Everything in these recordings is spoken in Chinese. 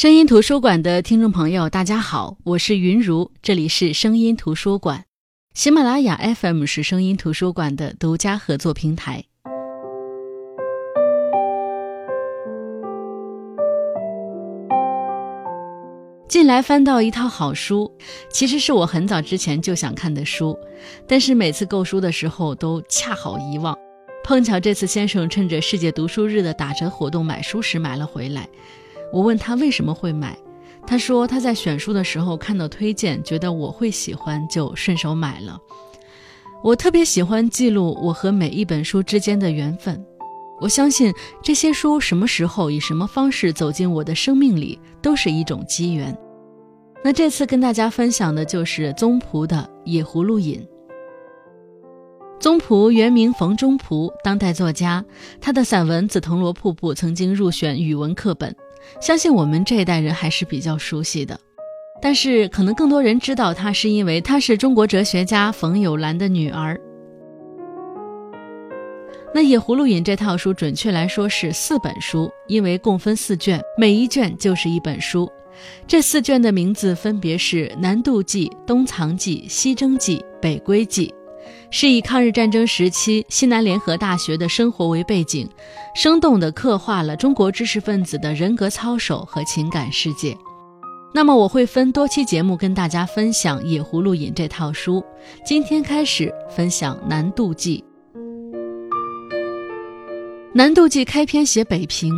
声音图书馆的听众朋友，大家好，我是云如，这里是声音图书馆。喜马拉雅 FM 是声音图书馆的独家合作平台。近来翻到一套好书，其实是我很早之前就想看的书，但是每次购书的时候都恰好遗忘。碰巧这次先生趁着世界读书日的打折活动买书时买了回来。我问他为什么会买，他说他在选书的时候看到推荐，觉得我会喜欢，就顺手买了。我特别喜欢记录我和每一本书之间的缘分。我相信这些书什么时候以什么方式走进我的生命里，都是一种机缘。那这次跟大家分享的就是宗璞的《野葫芦引》。宗璞原名冯中璞，当代作家，他的散文《紫藤萝瀑布》曾经入选语文课本。相信我们这一代人还是比较熟悉的，但是可能更多人知道她，是因为她是中国哲学家冯友兰的女儿。那《野葫芦引》这套书，准确来说是四本书，因为共分四卷，每一卷就是一本书。这四卷的名字分别是《南渡记》《东藏记》《西征记》《北归记》。是以抗日战争时期西南联合大学的生活为背景，生动地刻画了中国知识分子的人格操守和情感世界。那么，我会分多期节目跟大家分享《野葫芦引》这套书。今天开始分享《南渡记》。《南渡记》开篇写北平，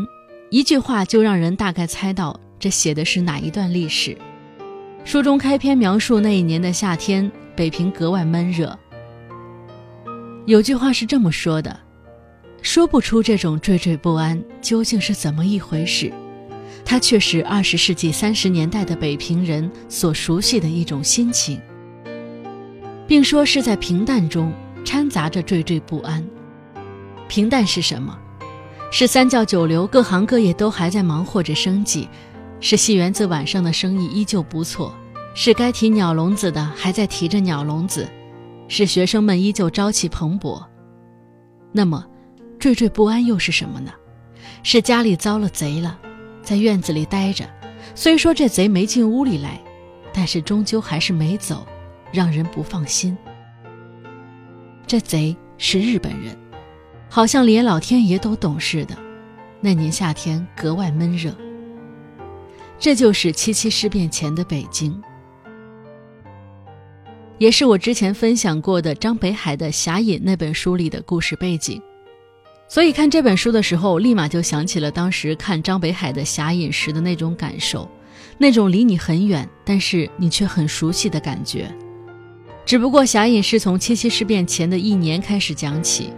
一句话就让人大概猜到这写的是哪一段历史。书中开篇描述那一年的夏天，北平格外闷热。有句话是这么说的：“说不出这种惴惴不安究竟是怎么一回事，它却是二十世纪三十年代的北平人所熟悉的一种心情，并说是在平淡中掺杂着惴惴不安。平淡是什么？是三教九流各行各业都还在忙活着生计，是戏园子晚上的生意依旧不错，是该提鸟笼子的还在提着鸟笼子。”是学生们依旧朝气蓬勃，那么，惴惴不安又是什么呢？是家里遭了贼了，在院子里待着，虽说这贼没进屋里来，但是终究还是没走，让人不放心。这贼是日本人，好像连老天爷都懂似的。那年夏天格外闷热，这就是七七事变前的北京。也是我之前分享过的张北海的《侠隐》那本书里的故事背景，所以看这本书的时候，立马就想起了当时看张北海的《侠隐》时的那种感受，那种离你很远，但是你却很熟悉的感觉。只不过《侠隐》是从七七事变前的一年开始讲起，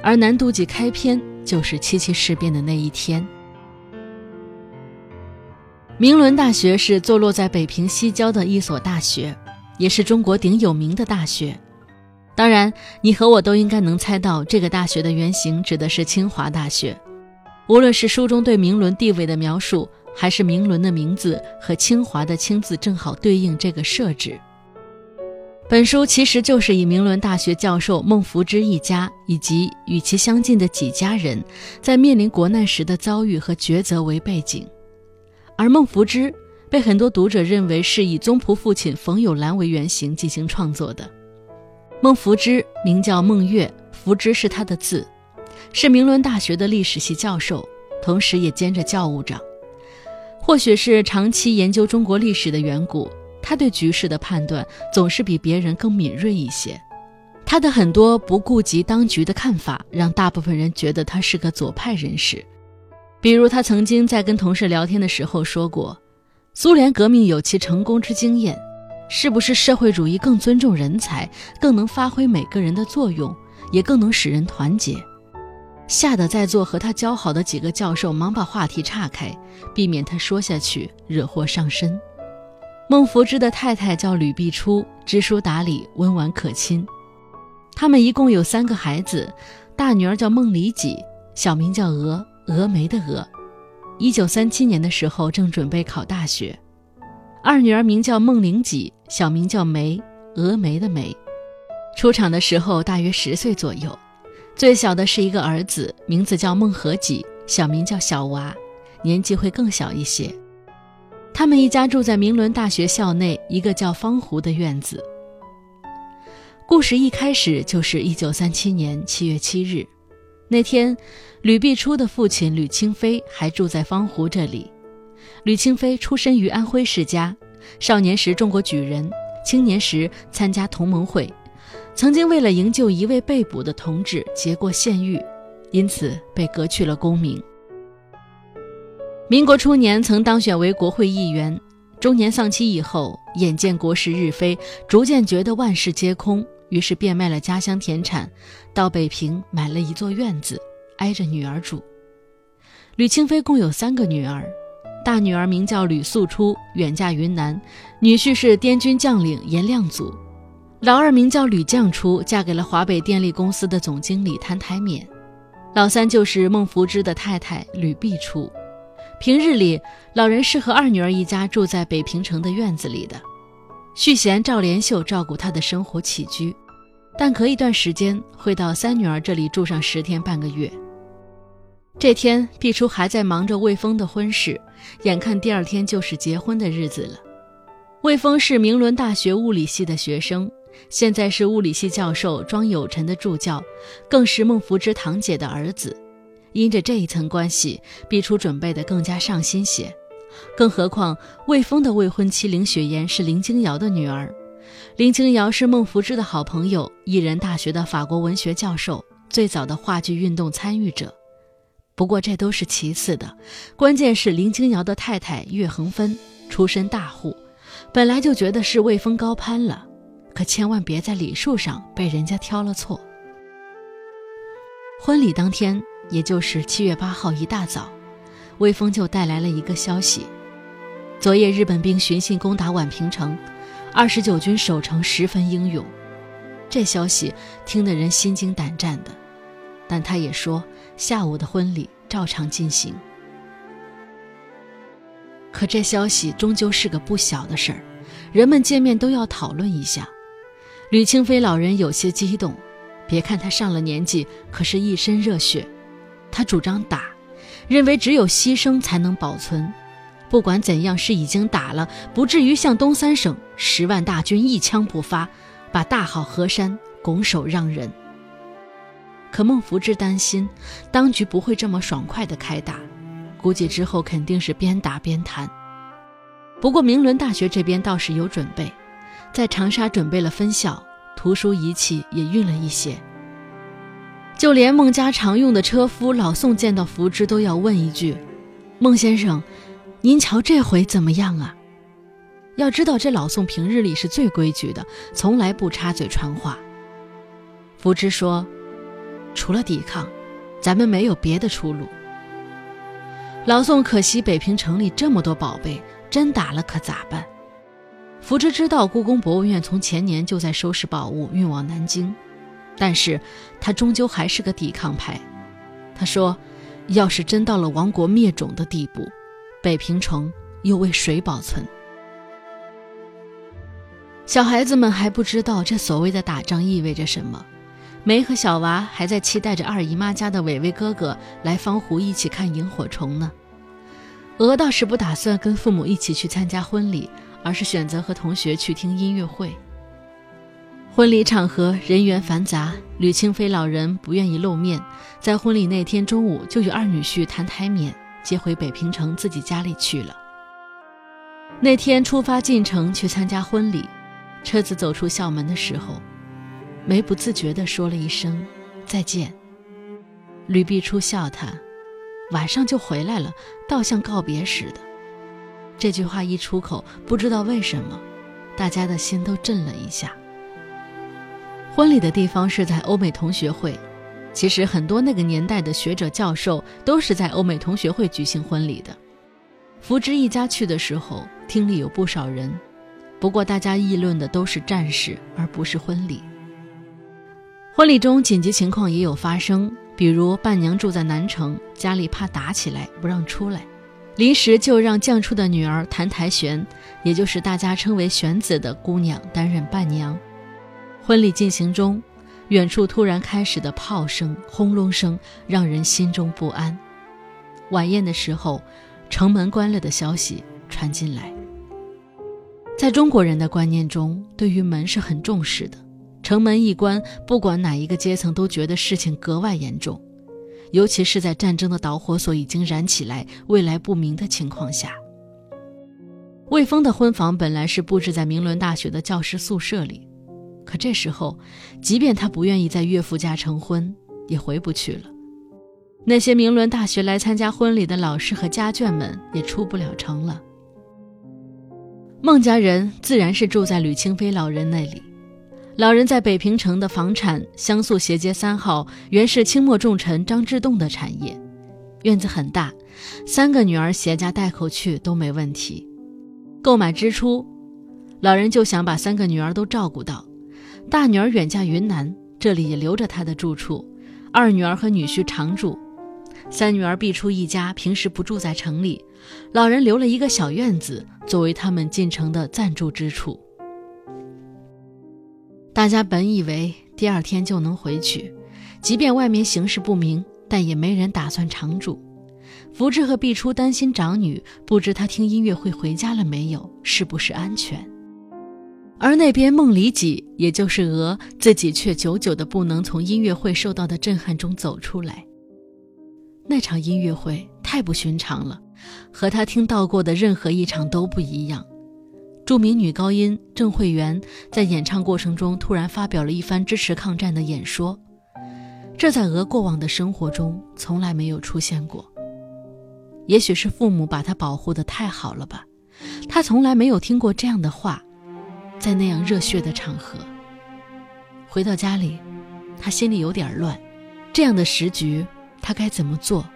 而《南渡记》开篇就是七七事变的那一天。明伦大学是坐落在北平西郊的一所大学。也是中国顶有名的大学，当然，你和我都应该能猜到，这个大学的原型指的是清华大学。无论是书中对明伦地位的描述，还是明伦的名字和清华的“清”字正好对应这个设置。本书其实就是以明伦大学教授孟福之一家以及与其相近的几家人在面临国难时的遭遇和抉择为背景，而孟福之。被很多读者认为是以宗璞父亲冯友兰为原型进行创作的。孟福之名叫孟月，福之是他的字，是明伦大学的历史系教授，同时也兼着教务长。或许是长期研究中国历史的缘故，他对局势的判断总是比别人更敏锐一些。他的很多不顾及当局的看法，让大部分人觉得他是个左派人士。比如，他曾经在跟同事聊天的时候说过。苏联革命有其成功之经验，是不是社会主义更尊重人才，更能发挥每个人的作用，也更能使人团结？吓得在座和他交好的几个教授忙把话题岔开，避免他说下去惹祸上身。孟福之的太太叫吕碧初，知书达理，温婉可亲。他们一共有三个孩子，大女儿叫孟里己，小名叫峨，峨眉的峨。一九三七年的时候，正准备考大学。二女儿名叫孟玲己，小名叫梅，峨眉的梅。出场的时候大约十岁左右。最小的是一个儿子，名字叫孟和己，小名叫小娃，年纪会更小一些。他们一家住在明伦大学校内一个叫方湖的院子。故事一开始就是一九三七年七月七日，那天，吕碧初的父亲吕清飞还住在方湖这里。吕清飞出身于安徽世家，少年时中过举人，青年时参加同盟会，曾经为了营救一位被捕的同志结过县狱，因此被革去了功名。民国初年曾当选为国会议员，中年丧妻以后，眼见国事日非，逐渐觉得万事皆空。于是变卖了家乡田产，到北平买了一座院子，挨着女儿住。吕清飞共有三个女儿，大女儿名叫吕素初，远嫁云南，女婿是滇军将领颜亮祖；老二名叫吕绛初，嫁给了华北电力公司的总经理谭台冕；老三就是孟福芝的太太吕碧初。平日里，老人是和二女儿一家住在北平城的院子里的。续弦赵连秀照顾他的生活起居，但隔一段时间会到三女儿这里住上十天半个月。这天，毕初还在忙着魏峰的婚事，眼看第二天就是结婚的日子了。魏峰是明伦大学物理系的学生，现在是物理系教授庄有臣的助教，更是孟福之堂姐的儿子。因着这一层关系，毕初准备的更加上心些。更何况，魏峰的未婚妻林雪岩是林清瑶的女儿，林清瑶是孟福芝的好朋友，艺人大学的法国文学教授，最早的话剧运动参与者。不过这都是其次的，关键是林清瑶的太太岳恒芬出身大户，本来就觉得是魏峰高攀了，可千万别在礼数上被人家挑了错。婚礼当天，也就是七月八号一大早。魏峰就带来了一个消息：昨夜日本兵寻衅攻打宛平城，二十九军守城十分英勇。这消息听得人心惊胆战的，但他也说下午的婚礼照常进行。可这消息终究是个不小的事儿，人们见面都要讨论一下。吕清飞老人有些激动，别看他上了年纪，可是一身热血，他主张打。认为只有牺牲才能保存，不管怎样是已经打了，不至于像东三省十万大军一枪不发，把大好河山拱手让人。可孟福之担心，当局不会这么爽快的开打，估计之后肯定是边打边谈。不过明伦大学这边倒是有准备，在长沙准备了分校，图书仪器也运了一些。就连孟家常用的车夫老宋见到福芝都要问一句：“孟先生，您瞧这回怎么样啊？”要知道这老宋平日里是最规矩的，从来不插嘴传话。福芝说：“除了抵抗，咱们没有别的出路。”老宋可惜北平城里这么多宝贝，真打了可咋办？福芝知道故宫博物院从前年就在收拾宝物运往南京。但是他终究还是个抵抗派。他说：“要是真到了亡国灭种的地步，北平城又为谁保存？”小孩子们还不知道这所谓的打仗意味着什么。梅和小娃还在期待着二姨妈家的伟伟哥哥来方湖一起看萤火虫呢。鹅倒是不打算跟父母一起去参加婚礼，而是选择和同学去听音乐会。婚礼场合人员繁杂，吕清飞老人不愿意露面，在婚礼那天中午就与二女婿谭台面接回北平城自己家里去了。那天出发进城去参加婚礼，车子走出校门的时候，梅不自觉地说了一声再见。吕碧初笑他，晚上就回来了，倒像告别似的。这句话一出口，不知道为什么，大家的心都震了一下。婚礼的地方是在欧美同学会，其实很多那个年代的学者教授都是在欧美同学会举行婚礼的。福芝一家去的时候，厅里有不少人，不过大家议论的都是战事，而不是婚礼。婚礼中紧急情况也有发生，比如伴娘住在南城，家里怕打起来不让出来，临时就让降出的女儿谭台璇，也就是大家称为璇子的姑娘担任伴娘。婚礼进行中，远处突然开始的炮声、轰隆声让人心中不安。晚宴的时候，城门关了的消息传进来。在中国人的观念中，对于门是很重视的，城门一关，不管哪一个阶层都觉得事情格外严重，尤其是在战争的导火索已经燃起来、未来不明的情况下。魏峰的婚房本来是布置在明伦大学的教师宿舍里，可这时候，即便他不愿意在岳父家成婚，也回不去了。那些明伦大学来参加婚礼的老师和家眷们也出不了城了。孟家人自然是住在吕清飞老人那里。老人在北平城的房产香素斜街三号，原是清末重臣张之洞的产业，院子很大，三个女儿携家带口去都没问题。购买之初，老人就想把三个女儿都照顾到。大女儿远嫁云南，这里也留着她的住处；二女儿和女婿常住。三女儿必出一家，平时不住在城里，老人留了一个小院子作为他们进城的暂住之处。大家本以为第二天就能回去，即便外面形势不明，但也没人打算常住。福芝和毕初担心长女不知她听音乐会回家了没有，是不是安全。而那边孟里己，也就是鹅，自己却久久的不能从音乐会受到的震撼中走出来。那场音乐会太不寻常了，和他听到过的任何一场都不一样。著名女高音郑慧媛在演唱过程中突然发表了一番支持抗战的演说，这在俄过往的生活中从来没有出现过。也许是父母把她保护得太好了吧，她从来没有听过这样的话，在那样热血的场合。回到家里，他心里有点乱，这样的时局。他该怎么做？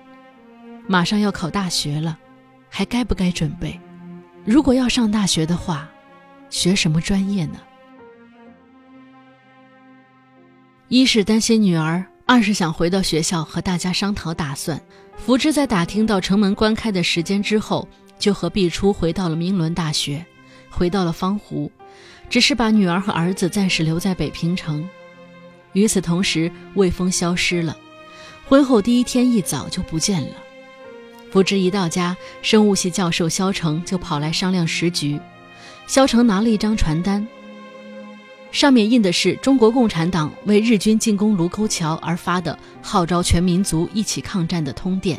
马上要考大学了，还该不该准备？如果要上大学的话，学什么专业呢？一是担心女儿，二是想回到学校和大家商讨打算。福芝在打听到城门关开的时间之后，就和毕初回到了明伦大学，回到了方湖，只是把女儿和儿子暂时留在北平城。与此同时，魏峰消失了。婚后第一天一早就不见了。福芝一到家，生物系教授肖成就跑来商量时局。肖成拿了一张传单，上面印的是中国共产党为日军进攻卢沟桥而发的号召全民族一起抗战的通电。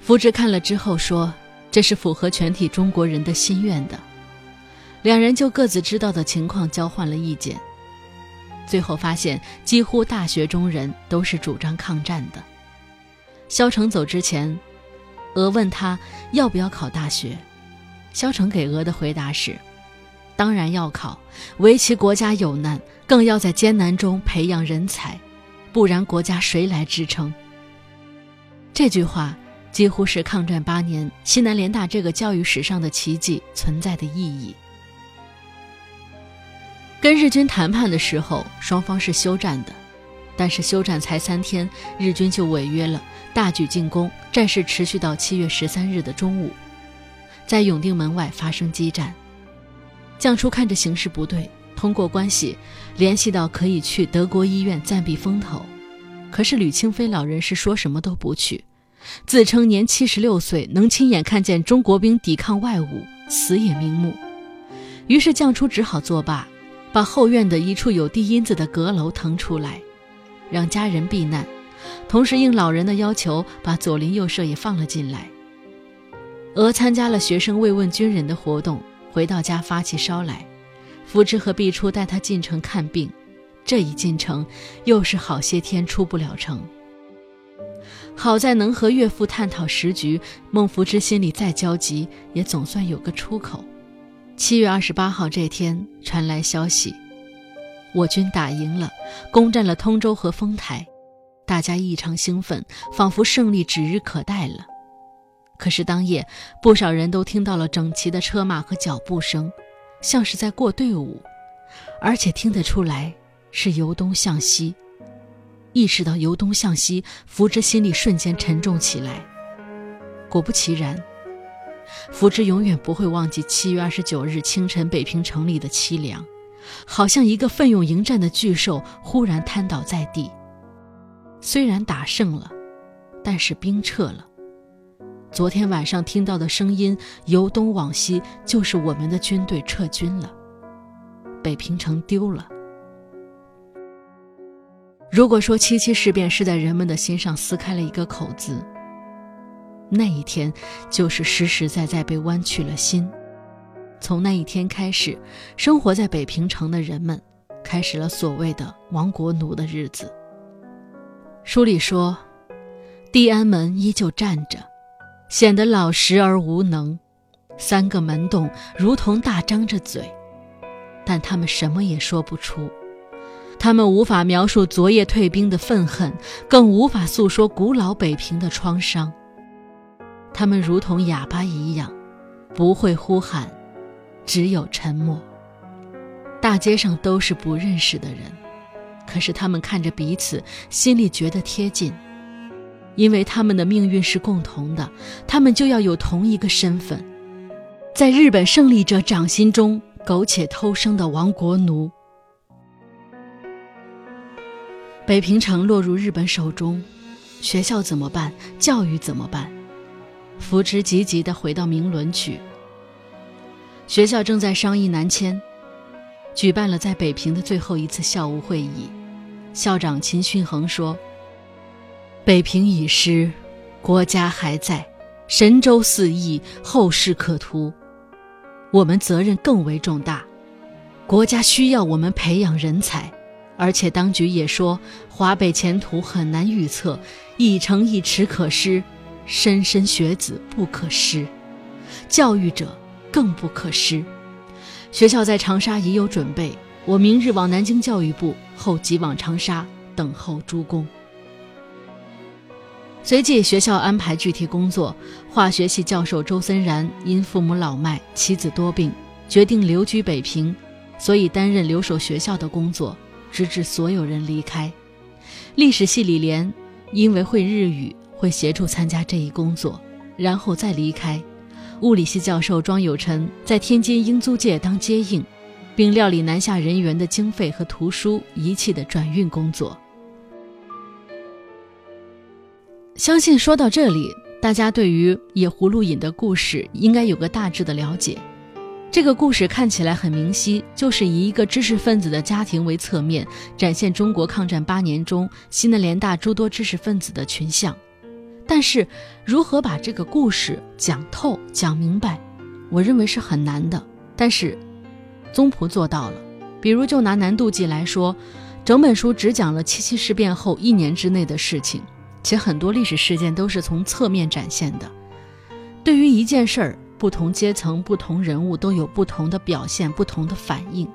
福芝看了之后说：“这是符合全体中国人的心愿的。”两人就各自知道的情况交换了意见。最后发现，几乎大学中人都是主张抗战的。肖成走之前，鹅问他要不要考大学，肖成给鹅的回答是：“当然要考，唯其国家有难，更要在艰难中培养人才，不然国家谁来支撑？”这句话几乎是抗战八年西南联大这个教育史上的奇迹存在的意义。跟日军谈判的时候，双方是休战的，但是休战才三天，日军就违约了，大举进攻，战事持续到七月十三日的中午，在永定门外发生激战。将初看着形势不对，通过关系联系到可以去德国医院暂避风头，可是吕清飞老人是说什么都不去，自称年七十六岁，能亲眼看见中国兵抵抗外侮，死也瞑目。于是将初只好作罢。把后院的一处有地阴子的阁楼腾出来，让家人避难，同时应老人的要求，把左邻右舍也放了进来。娥参加了学生慰问军人的活动，回到家发起烧来。福芝和毕初带他进城看病，这一进城又是好些天出不了城。好在能和岳父探讨时局，孟福芝心里再焦急，也总算有个出口。七月二十八号这天传来消息，我军打赢了，攻占了通州和丰台，大家异常兴奋，仿佛胜利指日可待了。可是当夜，不少人都听到了整齐的车马和脚步声，像是在过队伍，而且听得出来是由东向西。意识到由东向西，福芝心里瞬间沉重起来。果不其然。福芝永远不会忘记七月二十九日清晨北平城里的凄凉，好像一个奋勇迎战的巨兽忽然瘫倒在地。虽然打胜了，但是兵撤了。昨天晚上听到的声音由东往西，就是我们的军队撤军了，北平城丢了。如果说七七事变是在人们的心上撕开了一个口子，那一天就是实实在在被剜去了心。从那一天开始，生活在北平城的人们开始了所谓的“亡国奴”的日子。书里说，地安门依旧站着，显得老实而无能，三个门洞如同大张着嘴，但他们什么也说不出。他们无法描述昨夜退兵的愤恨，更无法诉说古老北平的创伤。他们如同哑巴一样，不会呼喊，只有沉默。大街上都是不认识的人，可是他们看着彼此，心里觉得贴近，因为他们的命运是共同的，他们就要有同一个身份，在日本胜利者掌心中苟且偷生的亡国奴。北平城落入日本手中，学校怎么办？教育怎么办？福之急急地回到明伦去。学校正在商议南迁，举办了在北平的最后一次校务会议。校长秦训衡说：“北平已失，国家还在，神州四溢，后世可图。我们责任更为重大，国家需要我们培养人才。”而且当局也说，华北前途很难预测，一城一池可失，莘莘学子不可失，教育者更不可失。学校在长沙已有准备，我明日往南京教育部，后即往长沙等候诸公。随即，学校安排具体工作。化学系教授周森然因父母老迈，妻子多病，决定留居北平，所以担任留守学校的工作。直至所有人离开，历史系李莲因为会日语，会协助参加这一工作，然后再离开。物理系教授庄有臣在天津英租界当接应，并料理南下人员的经费和图书仪器的转运工作。相信说到这里，大家对于野葫芦引的故事应该有个大致的了解。这个故事看起来很明晰，就是以一个知识分子的家庭为侧面，展现中国抗战八年中西南联大诸多知识分子的群像。但是，如何把这个故事讲透、讲明白，我认为是很难的。但是，宗璞做到了。比如，就拿南渡记来说，整本书只讲了七七事变后一年之内的事情，且很多历史事件都是从侧面展现的。对于一件事儿。不同阶层、不同人物都有不同的表现、不同的反应，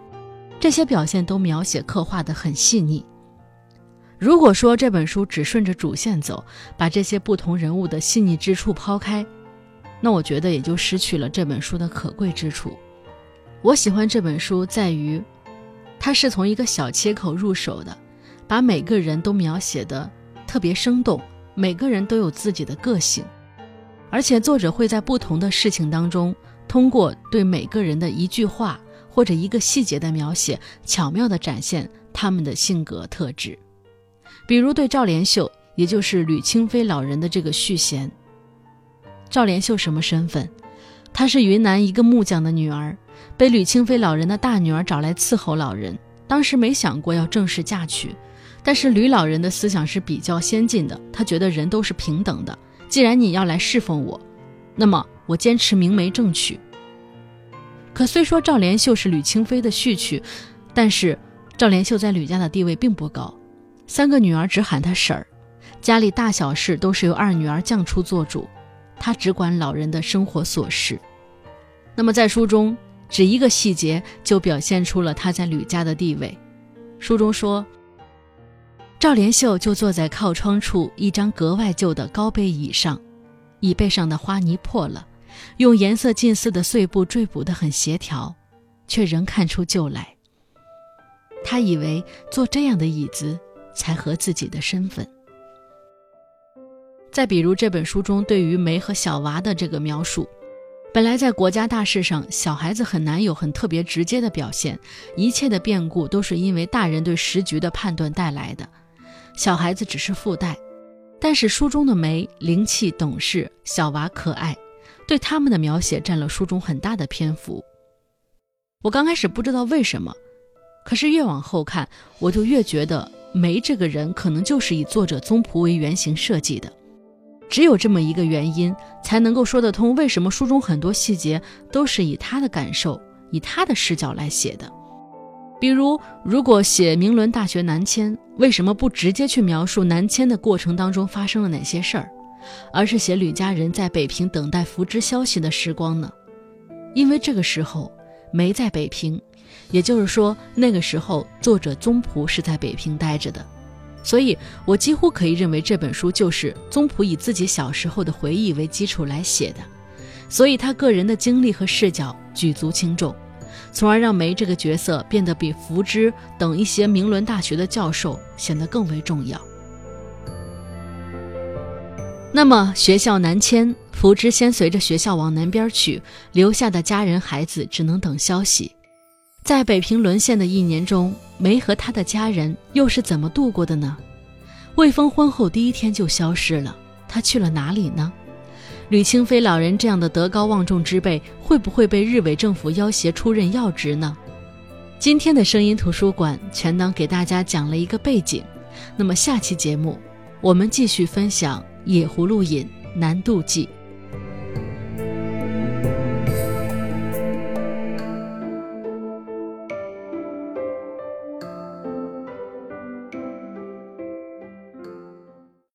这些表现都描写刻画的很细腻。如果说这本书只顺着主线走，把这些不同人物的细腻之处抛开，那我觉得也就失去了这本书的可贵之处。我喜欢这本书在于，它是从一个小切口入手的，把每个人都描写的特别生动，每个人都有自己的个性。而且作者会在不同的事情当中，通过对每个人的一句话或者一个细节的描写，巧妙地展现他们的性格特质。比如对赵连秀，也就是吕清妃老人的这个续弦。赵连秀什么身份？她是云南一个木匠的女儿，被吕清妃老人的大女儿找来伺候老人。当时没想过要正式嫁娶，但是吕老人的思想是比较先进的，他觉得人都是平等的。既然你要来侍奉我，那么我坚持明媒正娶。可虽说赵连秀是吕清妃的续娶，但是赵连秀在吕家的地位并不高，三个女儿只喊她婶儿，家里大小事都是由二女儿降出做主，她只管老人的生活琐事。那么在书中，只一个细节就表现出了她在吕家的地位。书中说。赵连秀就坐在靠窗处一张格外旧的高背椅上，椅背上的花泥破了，用颜色近似的碎布缀补得很协调，却仍看出旧来。他以为坐这样的椅子才合自己的身份。再比如这本书中对于梅和小娃的这个描述，本来在国家大事上，小孩子很难有很特别直接的表现，一切的变故都是因为大人对时局的判断带来的。小孩子只是附带，但是书中的梅灵气懂事，小娃可爱，对他们的描写占了书中很大的篇幅。我刚开始不知道为什么，可是越往后看，我就越觉得梅这个人可能就是以作者宗璞为原型设计的。只有这么一个原因，才能够说得通为什么书中很多细节都是以他的感受、以他的视角来写的。比如，如果写明伦大学南迁，为什么不直接去描述南迁的过程当中发生了哪些事儿，而是写吕家人在北平等待福芝消息的时光呢？因为这个时候没在北平，也就是说，那个时候作者宗璞是在北平待着的。所以，我几乎可以认为这本书就是宗璞以自己小时候的回忆为基础来写的，所以他个人的经历和视角举足轻重，从而让梅这个角色变得比福芝等一些名伦大学的教授显得更为重要。那么，学校南迁，福芝先随着学校往南边去，留下的家人孩子只能等消息。在北平沦陷的一年中，梅和他的家人又是怎么度过的呢？魏峰婚后第一天就消失了，他去了哪里呢？吕清飞老人这样的德高望重之辈，会不会被日伪政府要挟出任要职呢？今天的声音图书馆全当给大家讲了一个背景，那么下期节目我们继续分享《野葫芦引·南渡记》。